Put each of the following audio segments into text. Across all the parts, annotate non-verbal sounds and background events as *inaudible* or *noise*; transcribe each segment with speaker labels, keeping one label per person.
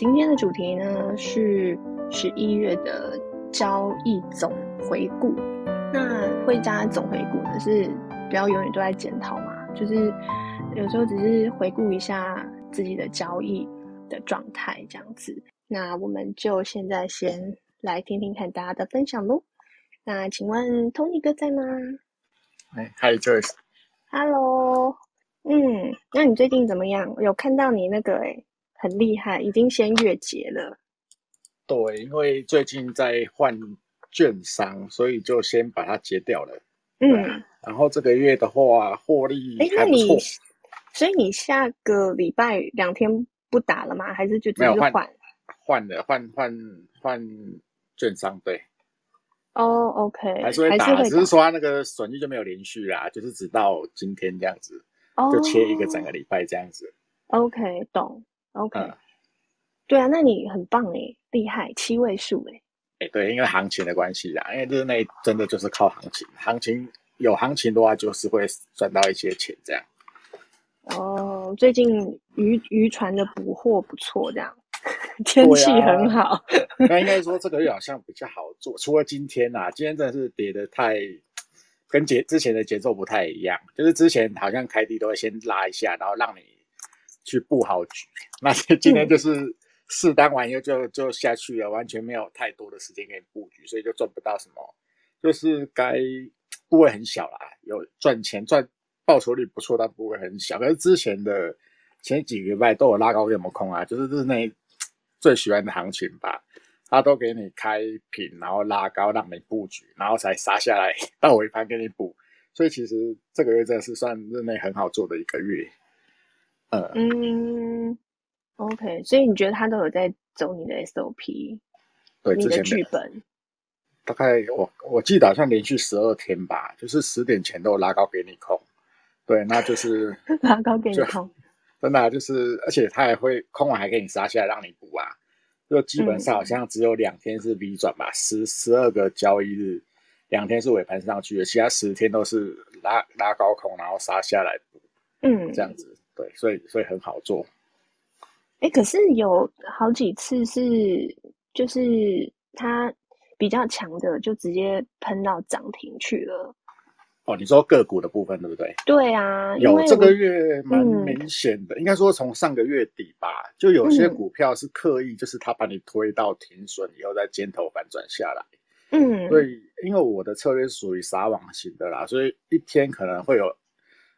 Speaker 1: 今天的主题呢是十一月的交易总回顾。那汇加总回顾呢是不要永远都在检讨嘛，就是有时候只是回顾一下自己的交易的状态这样子。那我们就现在先来听听看大家的分享喽。那请问 Tony 哥在吗？
Speaker 2: 哎，Hi Joyce。
Speaker 1: Hello。嗯，那你最近怎么样？有看到你那个诶，很厉害，已经先月结了。
Speaker 2: 对，因为最近在换券商，所以就先把它结掉了。
Speaker 1: 嗯，
Speaker 2: 然后这个月的话，获利还不错。
Speaker 1: 那你，所以你下个礼拜两天不打了吗？还是就直接换？
Speaker 2: 换了，换换换券商，对。
Speaker 1: 哦、oh，OK，
Speaker 2: 还是会打，是只是说它那个损益就没有连续啦，就是直到今天这样子。就切一个整个礼拜这样子
Speaker 1: ，oh，OK，懂，OK，嗯，对啊，那你很棒哎，厉害，七位数哎，
Speaker 2: 哎，对，因为行情的关系啦，因为日内真的就是靠行情，行情有行情的话，就是会赚到一些钱这样。
Speaker 1: 哦，oh，最近渔渔船的捕获不错，这样 *laughs* 天气很好。
Speaker 2: 啊，那应该说这个月好像比较好做，除了今天啊，今天真的是跌的太。跟节之前的节奏不太一样，就是之前好像开低都会先拉一下，然后让你去布好局。那今天就是试单完以后就就下去了，完全没有太多的时间给你布局，所以就赚不到什么。就是该部位很小啦，有赚钱赚报酬率不错，但部位很小。可是之前的前几个礼拜都有拉高给我们空啊，就是日内最喜欢的行情吧。他都给你开平，然后拉高让你布局，然后才杀下来 *laughs* 到尾盘给你补，所以其实这个月真的是算日内很好做的一个月。
Speaker 1: 呃、嗯，OK，所以你觉得他都有在走你的 SOP，
Speaker 2: 对，
Speaker 1: 你的剧本？
Speaker 2: 大概我我记得好像连续十二天吧，就是十点前都有拉高给你空，对，那就是 *laughs*
Speaker 1: 拉高给你空，*laughs*
Speaker 2: 真的、啊、就是，而且他还会空完还给你杀下来让你补啊。就基本上好像只有两天是 V 转吧，十十二个交易日，两天是尾盘上去的，其他十天都是拉拉高空，然后杀下来，
Speaker 1: 嗯，
Speaker 2: 这样子，对，所以所以很好做。
Speaker 1: 哎、欸，可是有好几次是就是它比较强的，就直接喷到涨停去了。
Speaker 2: 哦，你说个股的部分对不对？
Speaker 1: 对啊，
Speaker 2: 有这个月蛮明显的，嗯、应该说从上个月底吧，就有些股票是刻意，就是它把你推到停损以后再尖头反转下来。
Speaker 1: 嗯，
Speaker 2: 所以因为我的策略是属于撒网型的啦，所以一天可能会有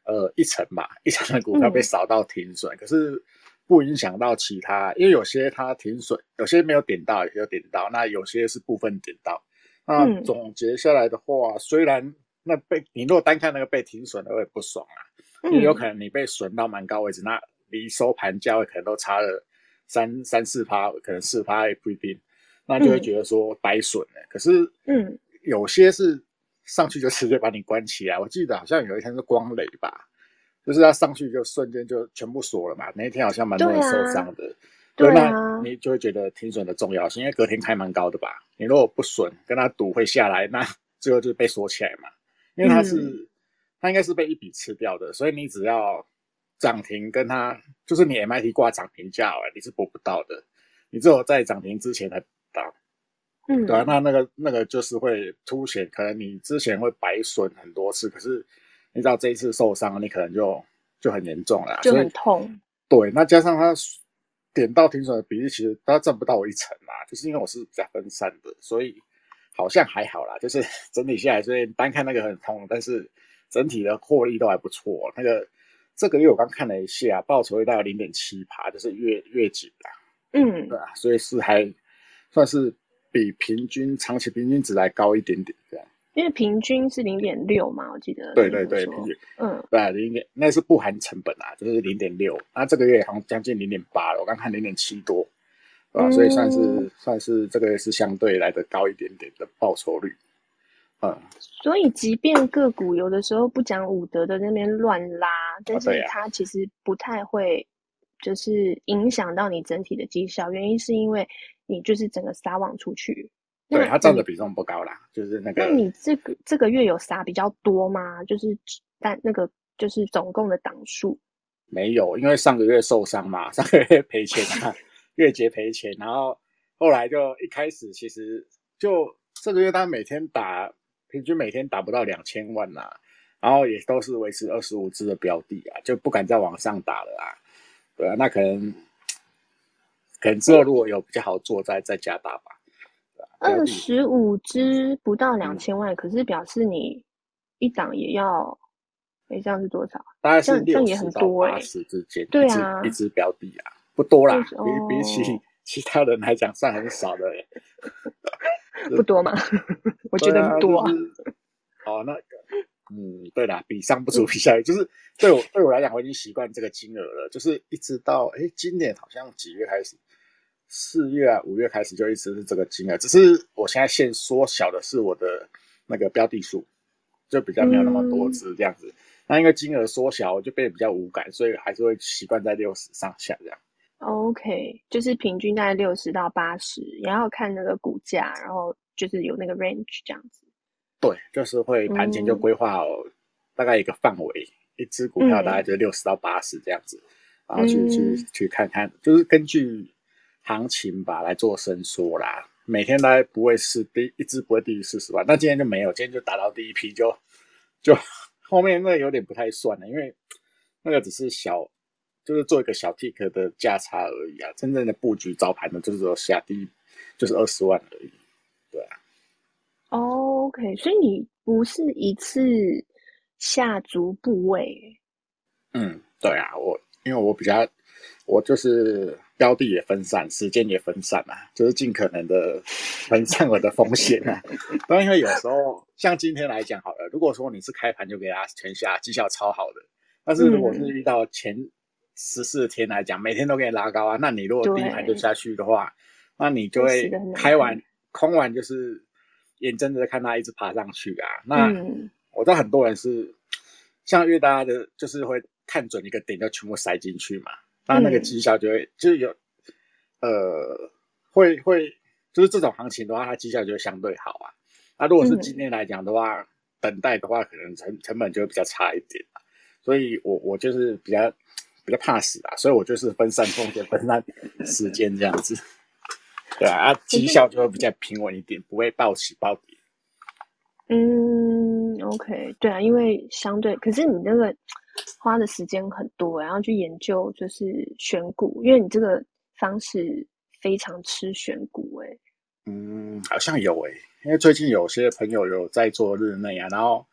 Speaker 2: 呃一成吧，一成的股票被扫到停损，嗯、可是不影响到其他，因为有些它停损，有些没有点到，有些有点到，那有些是部分点到。那总结下来的话，嗯、虽然那被你如果单看那个被停损的会不爽啊，因为有可能你被损到蛮高位置，那离收盘价位可能都差了三三四趴，可能四趴也不一定，那就会觉得说白损了。可是，嗯，有些是上去就直接把你关起来。我记得好像有一天是光磊吧，就是他上去就瞬间就全部锁了嘛。那一天好像蛮多人受伤的，对啊，那你就会觉得停损的重要性，因为隔天开蛮高的吧。你如果不损，跟他赌会下来，那 *laughs* 最后就被锁起来嘛。因为他是，嗯、它应该是被一笔吃掉的，所以你只要涨停跟他，就是你 MIT 挂涨停价你是博不到的，你只有在涨停之前才。嗯，对啊，那那个那个就是会凸显，可能你之前会白损很多次，可是你知道这一次受伤，你可能就就很严重了，
Speaker 1: 就很痛。
Speaker 2: 对，那加上他点到停损的比例，其实他占不到我一成嘛，就是因为我是比较分散的，所以。好像还好啦，就是 *laughs* 整体下来，所以单看那个很痛，但是整体的获利都还不错。那个这个月我刚看了一下，报酬率大概零点七趴，就是月月绩啦。嗯，对啊，所以是还算是比平均长期平均值来高一点点这样。
Speaker 1: 因为平均是零点六嘛，我记得。
Speaker 2: 对对对，平均。嗯，对啊，零点那是不含成本啊，就是零点六。那这个月好像将近零点八了，我刚看零点七多。啊，所以算是、嗯、算是这个月是相对来的高一点点的报酬率，嗯。
Speaker 1: 所以，即便个股有的时候不讲武德的那边乱拉，但是它其实不太会，就是影响到你整体的绩效。原因是因为你就是整个撒网出去，
Speaker 2: 对它占的比重不高啦，就是那个。
Speaker 1: 那你这个这个月有撒比较多吗？就是但那个就是总共的档数。
Speaker 2: 没有，因为上个月受伤嘛，上个月赔钱啊。月结赔钱，然后后来就一开始其实就这个月他每天打平均每天打不到两千万呐、啊，然后也都是维持二十五支的标的啊，就不敢再往上打了啊，对啊，那可能可能之后如果有比较好做再再加大吧。
Speaker 1: 二十五只不到两千万、嗯，可是表示你一档也要，哎，这样是多少？
Speaker 2: 大概是六十到八十之间，
Speaker 1: 对啊，
Speaker 2: 一只标的啊，不多啦，比比起其他人来讲算很少的，*laughs*
Speaker 1: 不多吗？*laughs* 我觉得不多啊。
Speaker 2: 哦，那个，嗯，对啦，比上不足，比下有，就是对我对我来讲，我已经习惯这个金额了，就是一直到哎，今年好像几月开始。四月啊，五月开始就一直是这个金额，只是我现在现缩小的是我的那个标的数，就比较没有那么多只这样子。嗯、那因为金额缩小，我就变得比较无感，所以还是会习惯在六十上下这样。
Speaker 1: OK，就是平均在六十到八十，也要看那个股价，然后就是有那个 range 这样子。
Speaker 2: 对，就是会盘前就规划好大概一个范围，嗯、一只股票大概就六十到八十这样子，嗯、然后去、嗯、去去看看，就是根据。行情吧来做伸缩啦，每天大概不会是低一只不会低于四十万，那今天就没有，今天就打到第一批就就 *laughs* 后面那个有点不太算了，因为那个只是小，就是做一个小 tick 的价差而已啊，真正的布局早盘的就是说下低就是二十万而已。
Speaker 1: OK，所以你不是一次下足部位？
Speaker 2: 嗯，对啊，我因为我比较我就是。标的也分散，时间也分散啊，就是尽可能的分散我的风险啊。*laughs* 因为有时候像今天来讲好了，如果说你是开盘就给他全下，绩效超好的，但是如果是遇到前十四天来讲，每天都给你拉高啊，那你如果第一盘就下去的话，那你就会开完空完就是眼睁着看它一直爬上去啊。那我知道很多人是像越大的，就是会看准一个点就全部塞进去嘛。那那个绩效就会、嗯、就是有，呃，会会就是这种行情的话，它绩效就会相对好啊。那如果是今天来讲的话、嗯，等待的话，可能成成本就会比较差一点。所以我我就是比较比较怕死啊，所以我就是分散风险，分散时间这样子。对啊，啊，绩效就会比较平稳一点，不会暴起暴跌。
Speaker 1: 嗯，OK，对啊，因为相对，可是你那个。花的时间很多，然后去研究就是选股，因为你这个方式非常吃选股哎。
Speaker 2: 嗯，好像有诶，因为最近有些朋友有在做日内啊，然后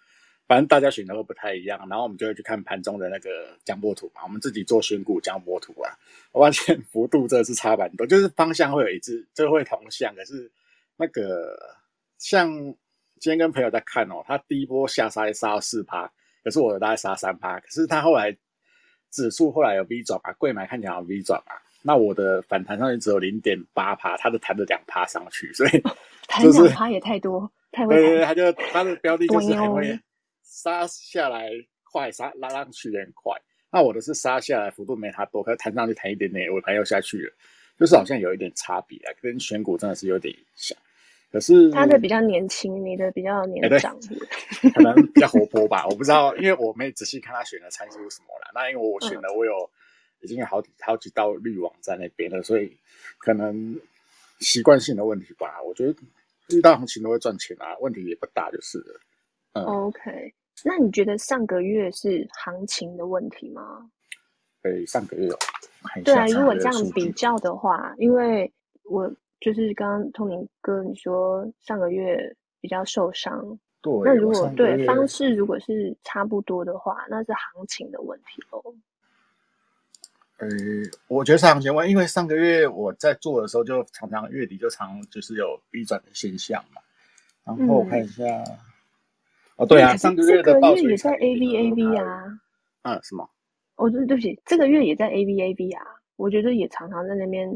Speaker 2: 反正大家选的会不太一样，然后我们就会去看盘中的那个江波图嘛，我们自己做选股江波图啊，我发现 *laughs* 幅度真的是差蛮多，就是方向会有一致，就会同向，可是那个像今天跟朋友在看哦，他第一波下杀杀到四趴。可是我的大概杀三趴，可是他后来指数后来有 V 转啊，柜买看起来有 V 转啊，那我的反弹上去只有零点八趴，他的弹了两趴上去，所以就是两趴
Speaker 1: 也太多，太
Speaker 2: 会。对对对，他就他的标的就是很会杀下来快，杀拉上去也很快。那我的是杀下来幅度没他多，可是弹上去弹一点点，尾盘又下去了，就是好像有一点差别啊，跟选股真的是有点像。可是
Speaker 1: 他的比较年轻，你的比较年长，*laughs*
Speaker 2: 欸、可能比较活泼吧。我不知道，因为我没仔细看他选的参数什么啦。那因为我选的，我有已经有好几好几道滤网在那边了，所以可能习惯性的问题吧。我觉得遇到行情都会赚钱啊，问题也不大，就是了。
Speaker 1: 嗯，OK。那你觉得上个月是行情的问题吗？
Speaker 2: 对，上个月。
Speaker 1: 对啊，如果这样比较的话，因为我。就是刚刚通明哥你说上个月比较受伤，
Speaker 2: 对，
Speaker 1: 那如果对方式如果是差不多的话，那是行情的问题哦。
Speaker 2: 呃，我觉得是行情因为上个月我在做的时候，就常常月底就常就是有逆转的现象嘛。然后我看一下，嗯、哦，对啊，上个月的报酬
Speaker 1: 也在 A V A V 啊。
Speaker 2: 嗯，什么？
Speaker 1: 哦，对对不起，这个月也在 A V A V 啊。我觉得也常常在那边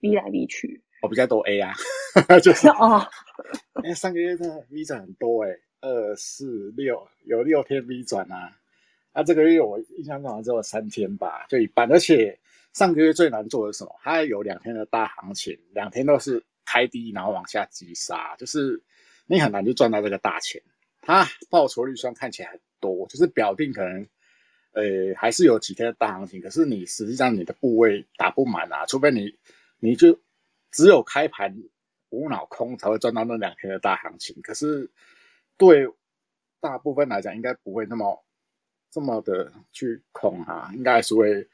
Speaker 1: V 来 V 去。
Speaker 2: 我比较多 A 啊，*laughs* 就是哦，因为上个月的 V 转很多哎，二四六有六天 V 转啊，那这个月我印象中好像只有三天吧，就一半。而且上个月最难做的是什么？它有两天的大行情，两天都是开低然后往下急杀，就是你很难就赚到这个大钱。它报酬率虽然看起来很多，就是表定可能呃还是有几天的大行情，可是你实际上你的部位打不满啊，除非你。你就只有开盘无脑空才会赚到那两天的大行情。可是对大部分来讲，应该不会那么这么的去空哈，应该还是会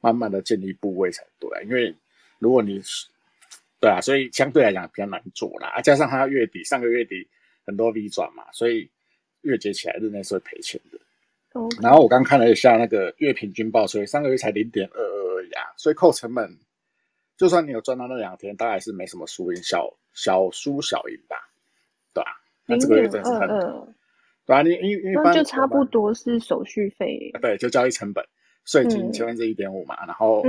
Speaker 2: 慢慢的建立部位才对。因为如果你对啊，所以相对来讲比较难做啦。加上它月底上个月底很多 V 转嘛，所以月结起来日内是会赔钱的。Okay. 然后我刚看了一下那个月平均报税，上个月才零点二二而已啊，所以扣成本，就算你有赚到那两天，大概是没什么输赢，小小输小赢吧，对吧、啊？那这个月真的是很，对啊，你因为一般
Speaker 1: 就差不多是手续费，
Speaker 2: 对，就交易成本。税金千分之一点五嘛，嗯、然后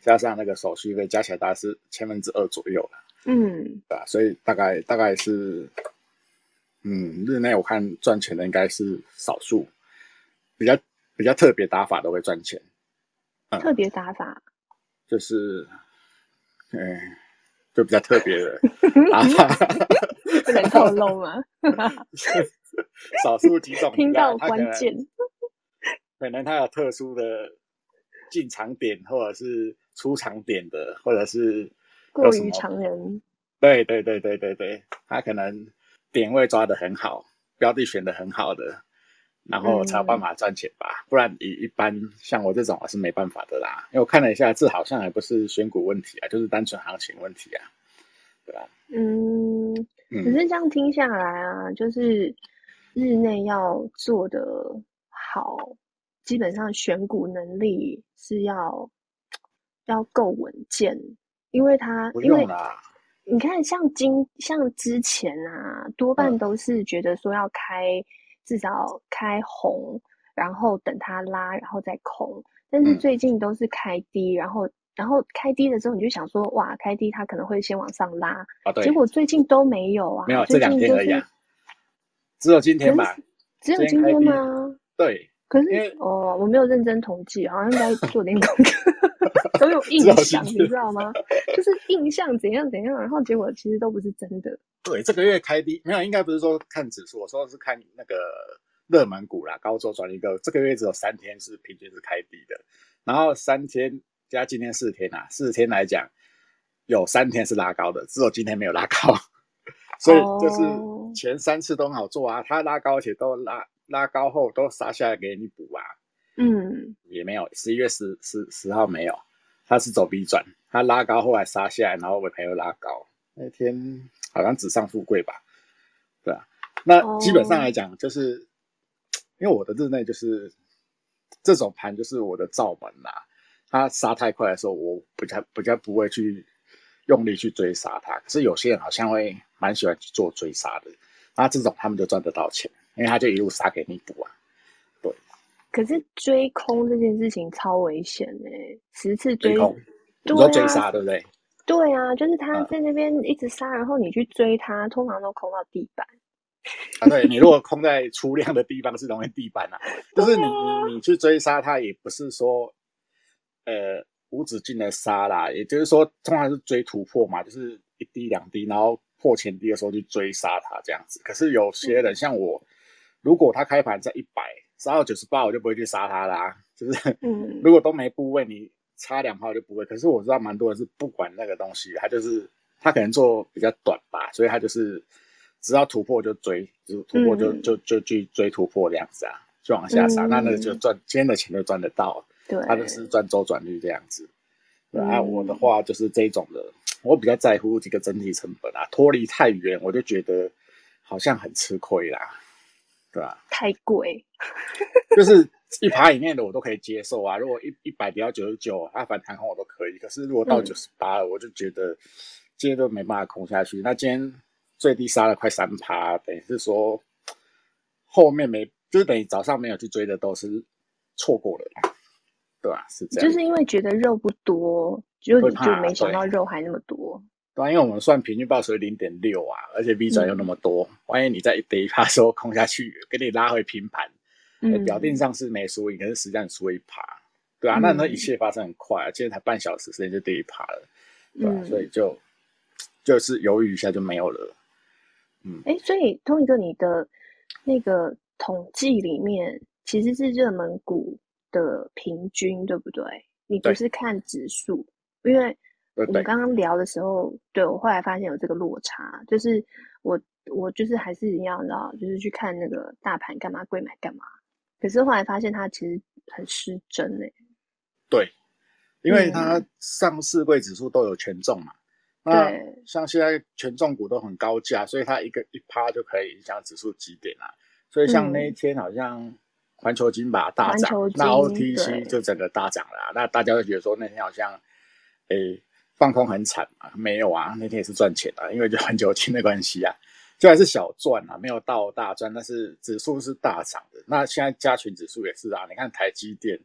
Speaker 2: 加上那个手续费，加起来大概是千分之二左右了。嗯，对吧？所以大概大概是，嗯，日内我看赚钱的应该是少数，比较比较特别打法都会赚钱。
Speaker 1: 嗯、特别打法
Speaker 2: 就是，嗯，就比较特别的 *laughs* 打法，*laughs*
Speaker 1: 不能透露吗？
Speaker 2: 少数几种，*laughs*
Speaker 1: 听到关键。
Speaker 2: 可能他有特殊的进场点，或者是出场点的，或者是
Speaker 1: 过于常人。
Speaker 2: 对对对对对对，他可能点位抓得很好，标的选得很好的，然后才有办法赚钱吧。嗯、不然一一般像我这种是没办法的啦。因为我看了一下，这好像还不是选股问题啊，就是单纯行情问题啊，对吧？
Speaker 1: 嗯，只是这样听下来啊，就是日内要做的好。基本上选股能力是要要够稳健，因为他因为你看像今像之前啊，多半都是觉得说要开、嗯、至少开红，然后等它拉，然后再空。但是最近都是开低，然后然后开低的时候你就想说哇，开低它可能会先往上拉，结果最近都没有啊，
Speaker 2: 没有这两天而已，只有今天吧？
Speaker 1: 只有今天吗？
Speaker 2: 对。
Speaker 1: 可是哦，我没有认真统计，好像应该做点功课，*laughs* 都有 *laughs* 印象，你知道吗？*laughs* 就是印象怎样怎样，然后结果其实都不是真的。
Speaker 2: 对，这个月开低没有，应该不是说看指数，我说的是看那个热门股啦，高周转一个，这个月只有三天是平均是开低的，然后三天加今天四天啊，四天来讲有三天是拉高的，只有今天没有拉高，所以就是前三次都很好做啊，它拉高且都拉。拉高后都杀下来给你补啊，嗯，也没有，十一月十十十号没有，它是走 B 转，他拉高后来杀下来，然后尾盘又拉高，那天好像纸上富贵吧，对啊，那基本上来讲就是，哦、因为我的日内就是这种盘就是我的罩门啦、啊，它杀太快的时候，我比较比较不会去用力去追杀他，可是有些人好像会蛮喜欢去做追杀的，那这种他们就赚得到钱。因为他就一路杀给你补啊，对。
Speaker 1: 可是追空这件事情超危险哎、欸，十次追，
Speaker 2: 追空，你说追杀对不对？
Speaker 1: 对啊，就是他在那边一直杀，嗯、然后你去追他，通常都空到地板。
Speaker 2: 啊，对，你如果空在出量的地方是容易地板啊，*laughs* 就是你你你去追杀他，也不是说呃无止境的杀啦，也就是说通常是追突破嘛，就是一滴两滴，然后破前低的时候去追杀他这样子。可是有些人、嗯、像我。如果它开盘在一百杀到九十八，我就不会去杀它啦。就是，嗯，如果都没部位，你差两号就不会。可是我知道蛮多人是不管那个东西，他就是他可能做比较短吧，所以他就是只要突破就追，就突破就、嗯、就就去追突破这样子啊，就往下杀，嗯、那那个就赚今天的钱就赚得到。对，他就是赚周转率这样子。对啊，我的话就是这种的，我比较在乎这个整体成本啊，脱离太远我就觉得好像很吃亏啦。对啊？
Speaker 1: 太贵，*laughs*
Speaker 2: 就是一趴以内的我都可以接受啊。如果一一百跌到九十九，它反弹空我都可以。可是如果到九十八了，我就觉得今天都没办法空下去。那今天最低杀了快三趴，等于是说后面没，就是等于早上没有去追的都是错过了，对吧？是这样，
Speaker 1: 就是因为觉得肉不多，就就没想到肉还那么多。
Speaker 2: 对，因为我们算平均报酬零点六啊，而且 V 转又那么多，万一、嗯、你在一跌一趴时候空下去，给你拉回平盘，嗯、表定上是没输赢，可是实际上你输一趴，对啊，嗯、那那一切发生很快啊，今天才半小时时间就跌一趴了，对、所以就就是犹豫一下就没有了。嗯，
Speaker 1: 哎，所以 Tony 哥，你的那个统计里面其实是热门股的平均，对不对？你不是看指数，因为。我们刚刚聊的时候，对，我后来发现有这个落差，就是我我就是还是一样的，就是去看那个大盘干嘛，贵买干嘛。可是后来发现它其实很失真诶。
Speaker 2: 对，因为它上市柜指数都有权重嘛。嗯、那像现在权重股都很高价，所以它一个一趴就可以影响指数几点啊。所以像那一天好像环球金吧大涨，那 OTC 就整个大涨了。那大家会觉得说那天好像诶。欸放空很惨嘛？没有啊，那天也是赚钱啊，因为就环球金的关系啊，就还是小赚啊，没有到大赚，但是指数是大涨的。那现在加权指数也是啊，你看台积电，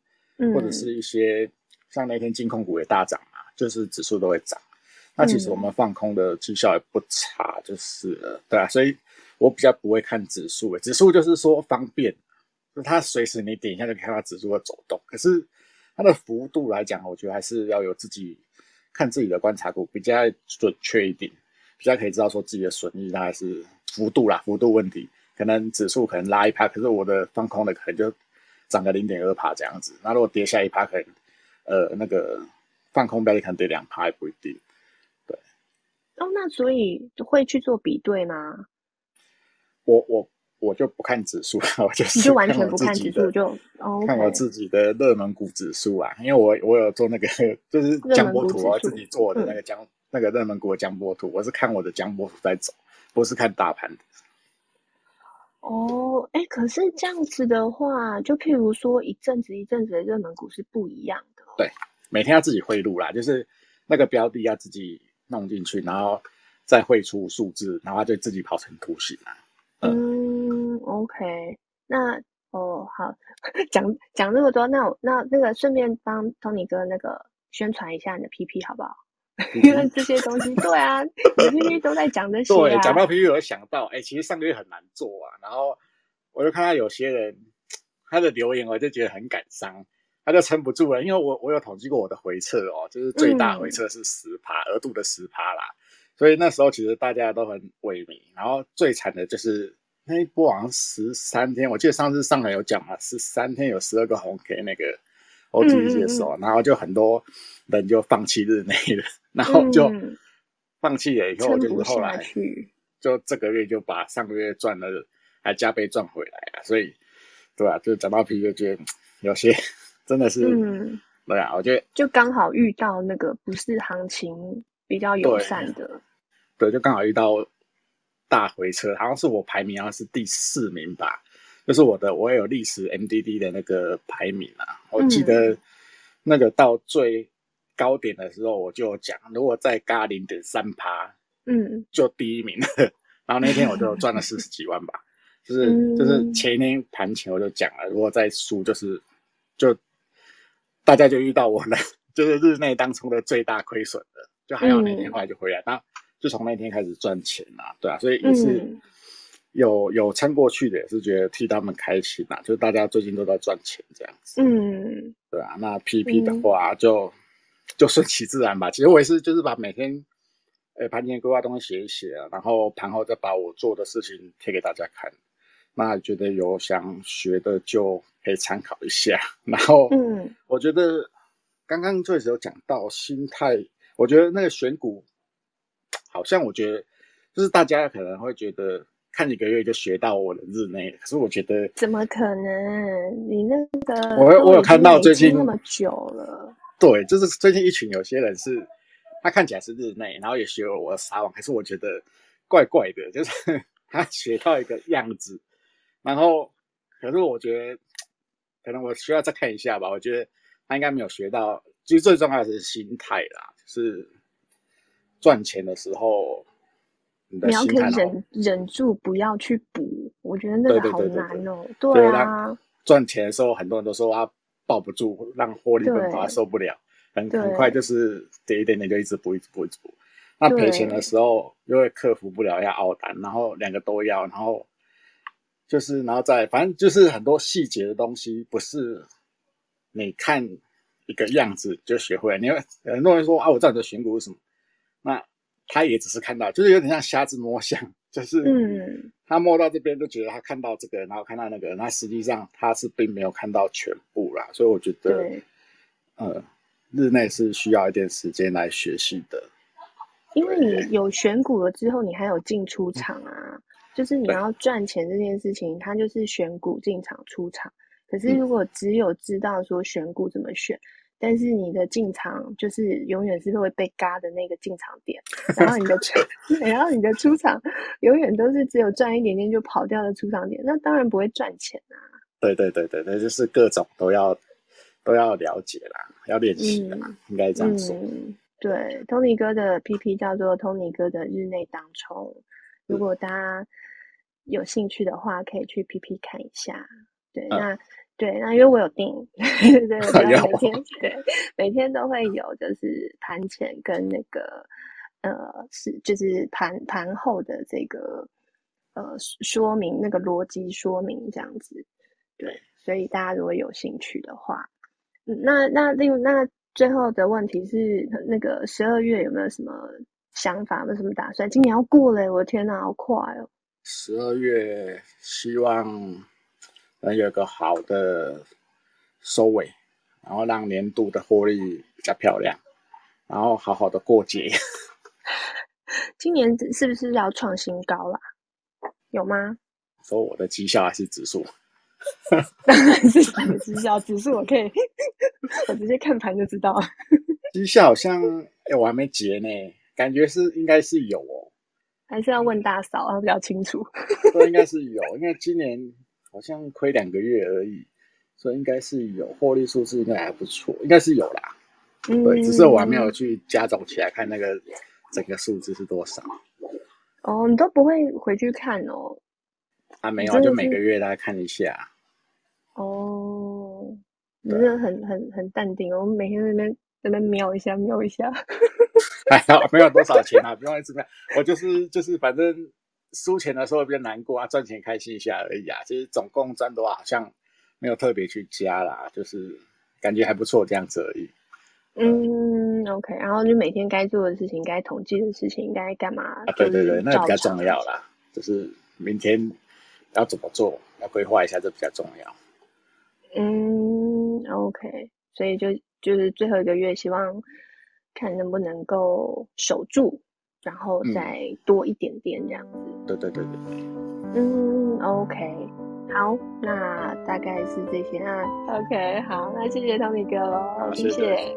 Speaker 2: 或者是一些、嗯、像那天金控股也大涨嘛，就是指数都会涨。那其实我们放空的绩效也不差，就是对啊，所以我比较不会看指数，指数就是说方便，就它随时你点一下就可以看到指数的走动。可是它的幅度来讲，我觉得还是要有自己。看自己的观察股比较准确一点，比较可以知道说自己的损益大概是幅度啦，幅度问题，可能指数可能拉一趴，可是我的放空的可能就涨个零点二趴这样子。那如果跌下一趴，可能呃那个放空标的可能跌两趴也不一定。对。
Speaker 1: 哦，那所以会去做比对吗？
Speaker 2: 我我。我就不看指数，*laughs* 我就是
Speaker 1: 完全不看指数，就
Speaker 2: 看我自己的热门股指数啊。因为我我有做那个就是江波图，我自己做的那个江、嗯、那个热门股的江波图，我是看我的江波图在走，不是看大盘的。
Speaker 1: 哦，哎、欸，可是这样子的话，就譬如说一阵子一阵子的热门股是不一样的。
Speaker 2: 对，每天要自己汇入啦，就是那个标的要自己弄进去，然后再汇出数字，然后它就自己跑成图形啊。
Speaker 1: 嗯，OK，那哦好，*laughs* 讲讲那么多，那我那那个顺便帮 Tony 哥那个宣传一下你的 PP 好不好？因为这些东西，对啊，你 PP 都在讲这些啊。
Speaker 2: 对，讲到 PP 我想到，哎、欸，其实上个月很难做啊，然后我就看到有些人他的留言，我就觉得很感伤，他就撑不住了，因为我我有统计过我的回撤哦，就是最大回撤是十趴，额、嗯、度的十趴啦。所以那时候其实大家都很萎靡，然后最惨的就是那一波好像十三天，我记得上次上海有讲嘛，十三天有十二个红 K 那个 OTC 的时候，然后就很多人就放弃日内了，然后就放弃了以后，就是后来就这个月就把上个月赚的还加倍赚回来啊，所以对吧、啊？就讲到 P 就觉得有些 *laughs* 真的是，嗯，对啊，我觉得
Speaker 1: 就刚好遇到那个不是行情。比较友善的，
Speaker 2: 对，对，就刚好遇到大回撤，好像是我排名好像是第四名吧，就是我的，我也有历史 MDD 的那个排名啊，我记得那个到最高点的时候，我就讲，如果再加零点三趴，嗯，就第一名，*laughs* 然后那天我就赚了四十几万吧，就是就是前一天盘前我就讲了，如果再输就是就大家就遇到我了，*laughs* 就是日内当冲的最大亏损的。就还好那天后来就回来，那、嗯、就从那天开始赚钱啦，对啊，所以也是有有撑过去的，也是觉得替他们开心啦。就是大家最近都在赚钱这样子，嗯，对啊。那 PP 的话就、嗯、就顺其自然吧。其实我也是，就是把每天呃盘前规划东西写一写啊，然后盘后再把我做的事情贴给大家看。那觉得有想学的就可以参考一下。然后，嗯，我觉得刚刚最有讲到心态。我觉得那个选股，好像我觉得就是大家可能会觉得看几个月就学到我的日内，可是我觉得
Speaker 1: 怎么可能？你那个
Speaker 2: 我我有看到最近
Speaker 1: 那么久了，
Speaker 2: 对，就是最近一群有些人是他看起来是日内，然后也学了我的撒网，可是我觉得怪怪的，就是 *laughs* 他学到一个样子，然后可是我觉得可能我需要再看一下吧，我觉得他应该没有学到。其实最重要的是心态啦，就是赚钱的时候，
Speaker 1: 你，的心态你要可以忍忍住不要去补，我觉得那个好难哦。对啊，
Speaker 2: 赚钱的时候很多人都说啊抱不住，让获利分发受不了，很很快就是跌一点点就一直补，一直补，一直补。那赔钱的时候因为克服不了要熬单，然后两个都要，然后就是然后再反正就是很多细节的东西，不是你看。一个样子就学会了。你会很多人说啊，我知道你的选股是什么，那他也只是看到，就是有点像瞎子摸象，*laughs* 就是嗯，他摸到这边就觉得他看到这个，然后看到那个，那实际上他是并没有看到全部啦。所以我觉得，呃，日内是需要一点时间来学习的。
Speaker 1: 因为你有选股了之后，你还有进出场啊，就是你要赚钱这件事情，它就是选股进场出场。可是如果只有知道说选股怎么选，但是你的进场就是永远是会被嘎的那个进场点，然后你的出，*laughs* 然后你的出场永远都是只有赚一点点就跑掉的出场点，那当然不会赚钱啊。
Speaker 2: 对对对对，那就是各种都要都要了解啦，要练习啦，嗯、应该这样说。嗯
Speaker 1: 对，Tony 哥的 PP 叫做 Tony 哥的日内当冲，如果大家有兴趣的话，可以去 PP 看一下。对，嗯、那对，那因为我有订，*laughs* 对，我每天对每天都会有，就是盘前跟那个呃是就是盘盘后的这个呃说明，那个逻辑说明这样子。对，所以大家如果有兴趣的话，嗯、那那另那。最后的问题是，那个十二月有没有什么想法？有没有什么打算？今年要过了，我的天哪，好快哦！
Speaker 2: 十二月希望能有个好的收尾，然后让年度的获利比较漂亮，然后好好的过节。*laughs*
Speaker 1: 今年是不是要创新高啦？有吗？
Speaker 2: 说我的绩效还是指数？
Speaker 1: 当 *laughs* 然是绩效指数，我可以，*laughs* 我直接看盘就知道了。
Speaker 2: 绩效好像，哎、欸，我还没结呢，感觉是应该是有哦，
Speaker 1: 还是要问大嫂，她比较清楚。
Speaker 2: 说应该是有，因为今年好像亏两个月而已，所以应该是有获利数字，应该还不错，应该是有啦。嗯，对，只是我还没有去加总起来看那个整个数字是多少。
Speaker 1: 哦，你都不会回去看哦？
Speaker 2: 啊，没有，就每个月大家看一下。
Speaker 1: 哦，你真的很很很淡定哦，我们每天在那边在那边瞄一下瞄一下，*laughs*
Speaker 2: 还好没有多少钱啊，不用一直瞄，我就是就是反正输钱的时候比较难过啊，赚钱开心一下而已啊。其实总共赚多少好像没有特别去加啦，就是感觉还不错这样子而已。
Speaker 1: 嗯，OK，然后就每天该做的事情、该统计的事情、该干嘛
Speaker 2: 啊？对对对，那比较重要啦，就是明天要怎么做，要规划一下，这比较重要。
Speaker 1: 嗯，OK，所以就就是最后一个月，希望看能不能够守住，然后再多一点点这样子。
Speaker 2: 嗯、对对对对。
Speaker 1: 嗯，OK，好，那大概是这些啊。OK，好，那谢谢 Tommy 哥喽，谢谢。